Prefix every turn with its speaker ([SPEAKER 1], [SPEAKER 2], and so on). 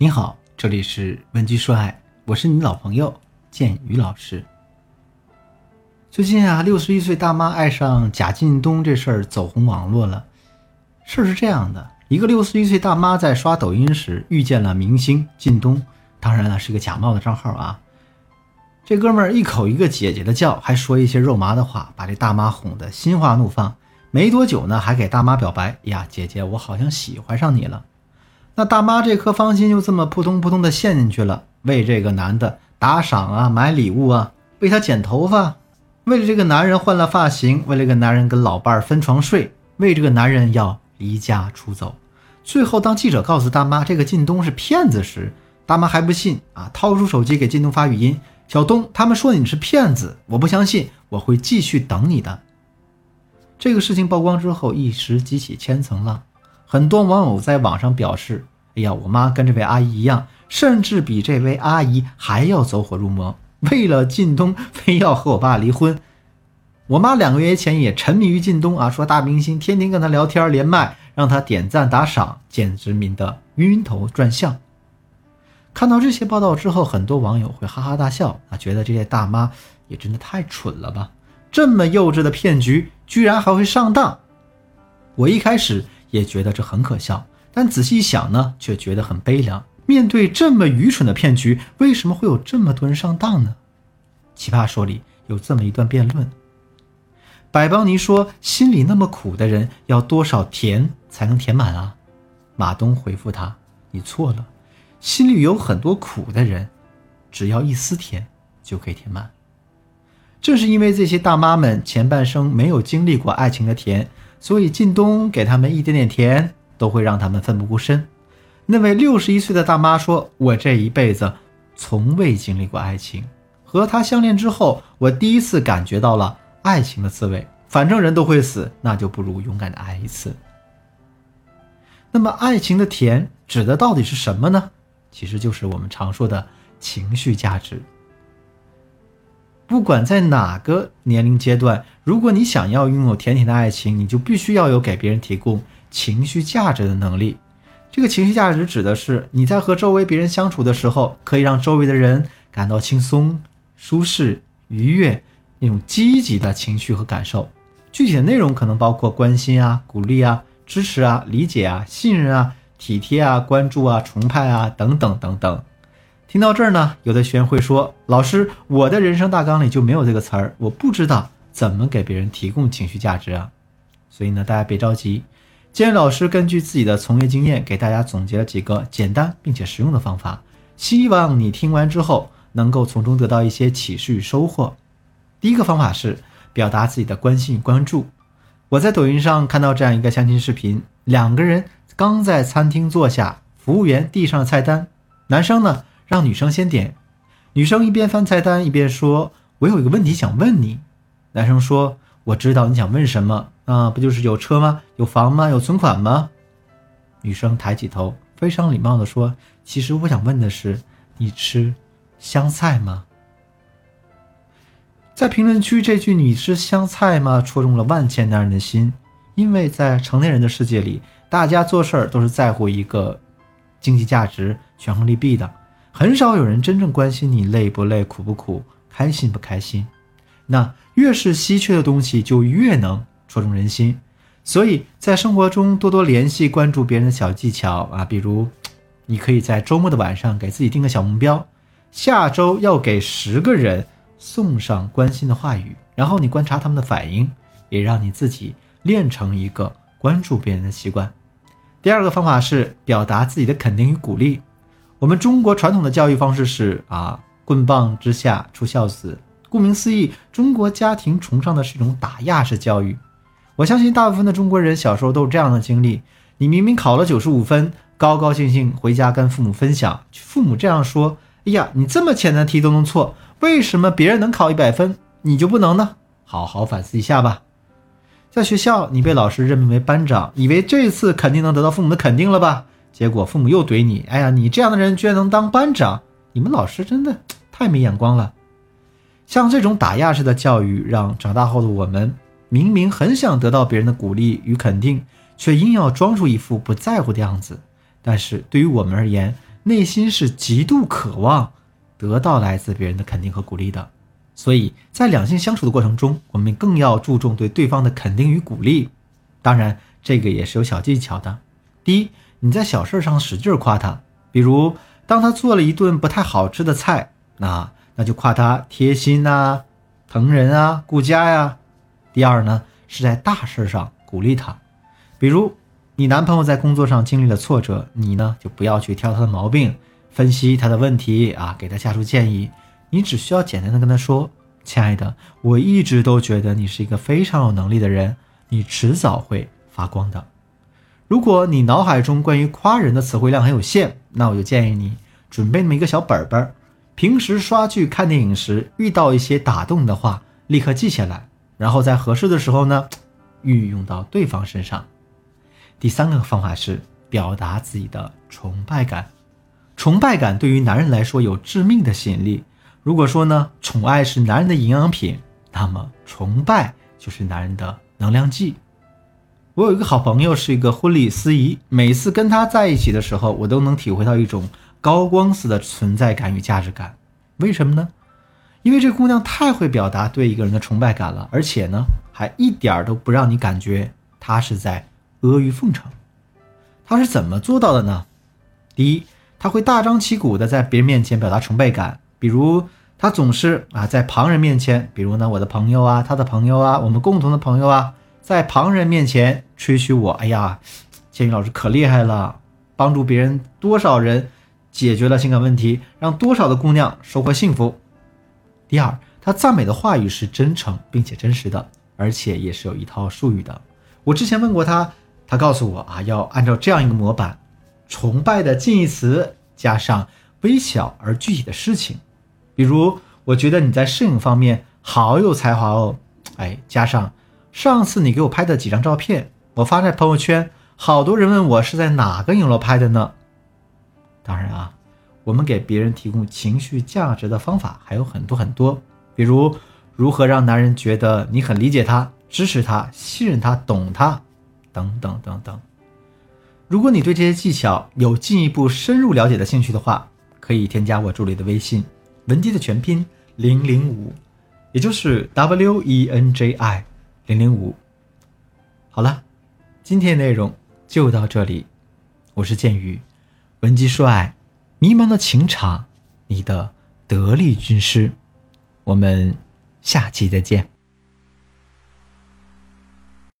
[SPEAKER 1] 你好，这里是文姬说爱，我是你老朋友建宇老师。最近啊，六十一岁大妈爱上贾进东这事儿走红网络了。事儿是这样的，一个六十一岁大妈在刷抖音时遇见了明星靳东，当然了，是个假冒的账号啊。这哥们儿一口一个姐姐的叫，还说一些肉麻的话，把这大妈哄得心花怒放。没多久呢，还给大妈表白：“呀，姐姐，我好像喜欢上你了。”那大妈这颗芳心就这么扑通扑通的陷进去了，为这个男的打赏啊，买礼物啊，为他剪头发，为了这个男人换了发型，为了这个男人跟老伴儿分床睡，为这个男人要离家出走。最后，当记者告诉大妈这个靳东是骗子时，大妈还不信啊，掏出手机给靳东发语音：“小东，他们说你是骗子，我不相信，我会继续等你的。”这个事情曝光之后，一时激起千层浪。很多网友在网上表示：“哎呀，我妈跟这位阿姨一样，甚至比这位阿姨还要走火入魔。为了靳东，非要和我爸离婚。我妈两个月前也沉迷于靳东啊，说大明星天天跟他聊天连麦，让他点赞打赏，简直迷得晕头转向。”看到这些报道之后，很多网友会哈哈大笑啊，觉得这些大妈也真的太蠢了吧！这么幼稚的骗局，居然还会上当。我一开始。也觉得这很可笑，但仔细一想呢，却觉得很悲凉。面对这么愚蠢的骗局，为什么会有这么多人上当呢？奇葩说里有这么一段辩论：百邦尼说，心里那么苦的人，要多少甜才能填满啊？马东回复他：你错了，心里有很多苦的人，只要一丝甜就可以填满。正是因为这些大妈们前半生没有经历过爱情的甜。所以靳东给他们一点点甜，都会让他们奋不顾身。那位六十一岁的大妈说：“我这一辈子从未经历过爱情，和他相恋之后，我第一次感觉到了爱情的滋味。反正人都会死，那就不如勇敢的爱一次。”那么，爱情的甜指的到底是什么呢？其实就是我们常说的情绪价值。不管在哪个年龄阶段，如果你想要拥有甜甜的爱情，你就必须要有给别人提供情绪价值的能力。这个情绪价值指的是你在和周围别人相处的时候，可以让周围的人感到轻松、舒适、愉悦那种积极的情绪和感受。具体的内容可能包括关心啊、鼓励啊、支持啊、理解啊、信任啊、体贴啊、关注啊、崇拜啊等等等等。听到这儿呢，有的学员会说：“老师，我的人生大纲里就没有这个词儿，我不知道怎么给别人提供情绪价值啊。”所以呢，大家别着急，今天老师根据自己的从业经验，给大家总结了几个简单并且实用的方法，希望你听完之后能够从中得到一些启示与收获。第一个方法是表达自己的关心与关注。我在抖音上看到这样一个相亲视频，两个人刚在餐厅坐下，服务员递上菜单，男生呢。让女生先点，女生一边翻菜单一边说：“我有一个问题想问你。”男生说：“我知道你想问什么啊，不就是有车吗？有房吗？有存款吗？”女生抬起头，非常礼貌地说：“其实我想问的是，你吃香菜吗？”在评论区，这句“你吃香菜吗”戳中了万千男人的心，因为在成年人的世界里，大家做事儿都是在乎一个经济价值、权衡利弊的。很少有人真正关心你累不累、苦不苦、开心不开心。那越是稀缺的东西，就越能戳中人心。所以在生活中多多联系、关注别人的小技巧啊，比如，你可以在周末的晚上给自己定个小目标，下周要给十个人送上关心的话语，然后你观察他们的反应，也让你自己练成一个关注别人的习惯。第二个方法是表达自己的肯定与鼓励。我们中国传统的教育方式是啊，棍棒之下出孝子。顾名思义，中国家庭崇尚的是一种打压式教育。我相信大部分的中国人小时候都是这样的经历：你明明考了九十五分，高高兴兴回家跟父母分享，父母这样说：“哎呀，你这么简单题都能错，为什么别人能考一百分，你就不能呢？”好好反思一下吧。在学校，你被老师任命为班长，以为这次肯定能得到父母的肯定了吧？结果父母又怼你，哎呀，你这样的人居然能当班长，你们老师真的太没眼光了。像这种打压式的教育，让长大后的我们明明很想得到别人的鼓励与肯定，却硬要装出一副不在乎的样子。但是对于我们而言，内心是极度渴望得到来自别人的肯定和鼓励的。所以在两性相处的过程中，我们更要注重对对方的肯定与鼓励。当然，这个也是有小技巧的。第一，你在小事上使劲夸他，比如当他做了一顿不太好吃的菜，那那就夸他贴心啊、疼人啊、顾家呀。第二呢，是在大事上鼓励他，比如你男朋友在工作上经历了挫折，你呢就不要去挑他的毛病，分析他的问题啊，给他下出建议。你只需要简单的跟他说：“亲爱的，我一直都觉得你是一个非常有能力的人，你迟早会发光的。”如果你脑海中关于夸人的词汇量很有限，那我就建议你准备那么一个小本本，平时刷剧、看电影时遇到一些打动的话，立刻记下来，然后在合适的时候呢，运用到对方身上。第三个方法是表达自己的崇拜感，崇拜感对于男人来说有致命的吸引力。如果说呢，宠爱是男人的营养品，那么崇拜就是男人的能量剂。我有一个好朋友，是一个婚礼司仪，每次跟他在一起的时候，我都能体会到一种高光似的存在感与价值感。为什么呢？因为这姑娘太会表达对一个人的崇拜感了，而且呢，还一点都不让你感觉她是在阿谀奉承。她是怎么做到的呢？第一，她会大张旗鼓的在别人面前表达崇拜感，比如。他总是啊，在旁人面前，比如呢，我的朋友啊，他的朋友啊，我们共同的朋友啊，在旁人面前吹嘘我，哎呀，建宇老师可厉害了，帮助别人多少人解决了情感问题，让多少的姑娘收获幸福。第二，他赞美的话语是真诚并且真实的，而且也是有一套术语的。我之前问过他，他告诉我啊，要按照这样一个模板：崇拜的近义词加上微小而具体的事情。比如，我觉得你在摄影方面好有才华哦，哎，加上上次你给我拍的几张照片，我发在朋友圈，好多人问我是在哪个影楼拍的呢？当然啊，我们给别人提供情绪价值的方法还有很多很多，比如如何让男人觉得你很理解他、支持他、信任他、懂他，等等等等。如果你对这些技巧有进一步深入了解的兴趣的话，可以添加我助理的微信。文姬的全拼零零五，也就是 W E N J I 零零五。好了，今天内容就到这里。我是剑宇，文姬说爱，迷茫的情场，你的得力军师。我们下期再见。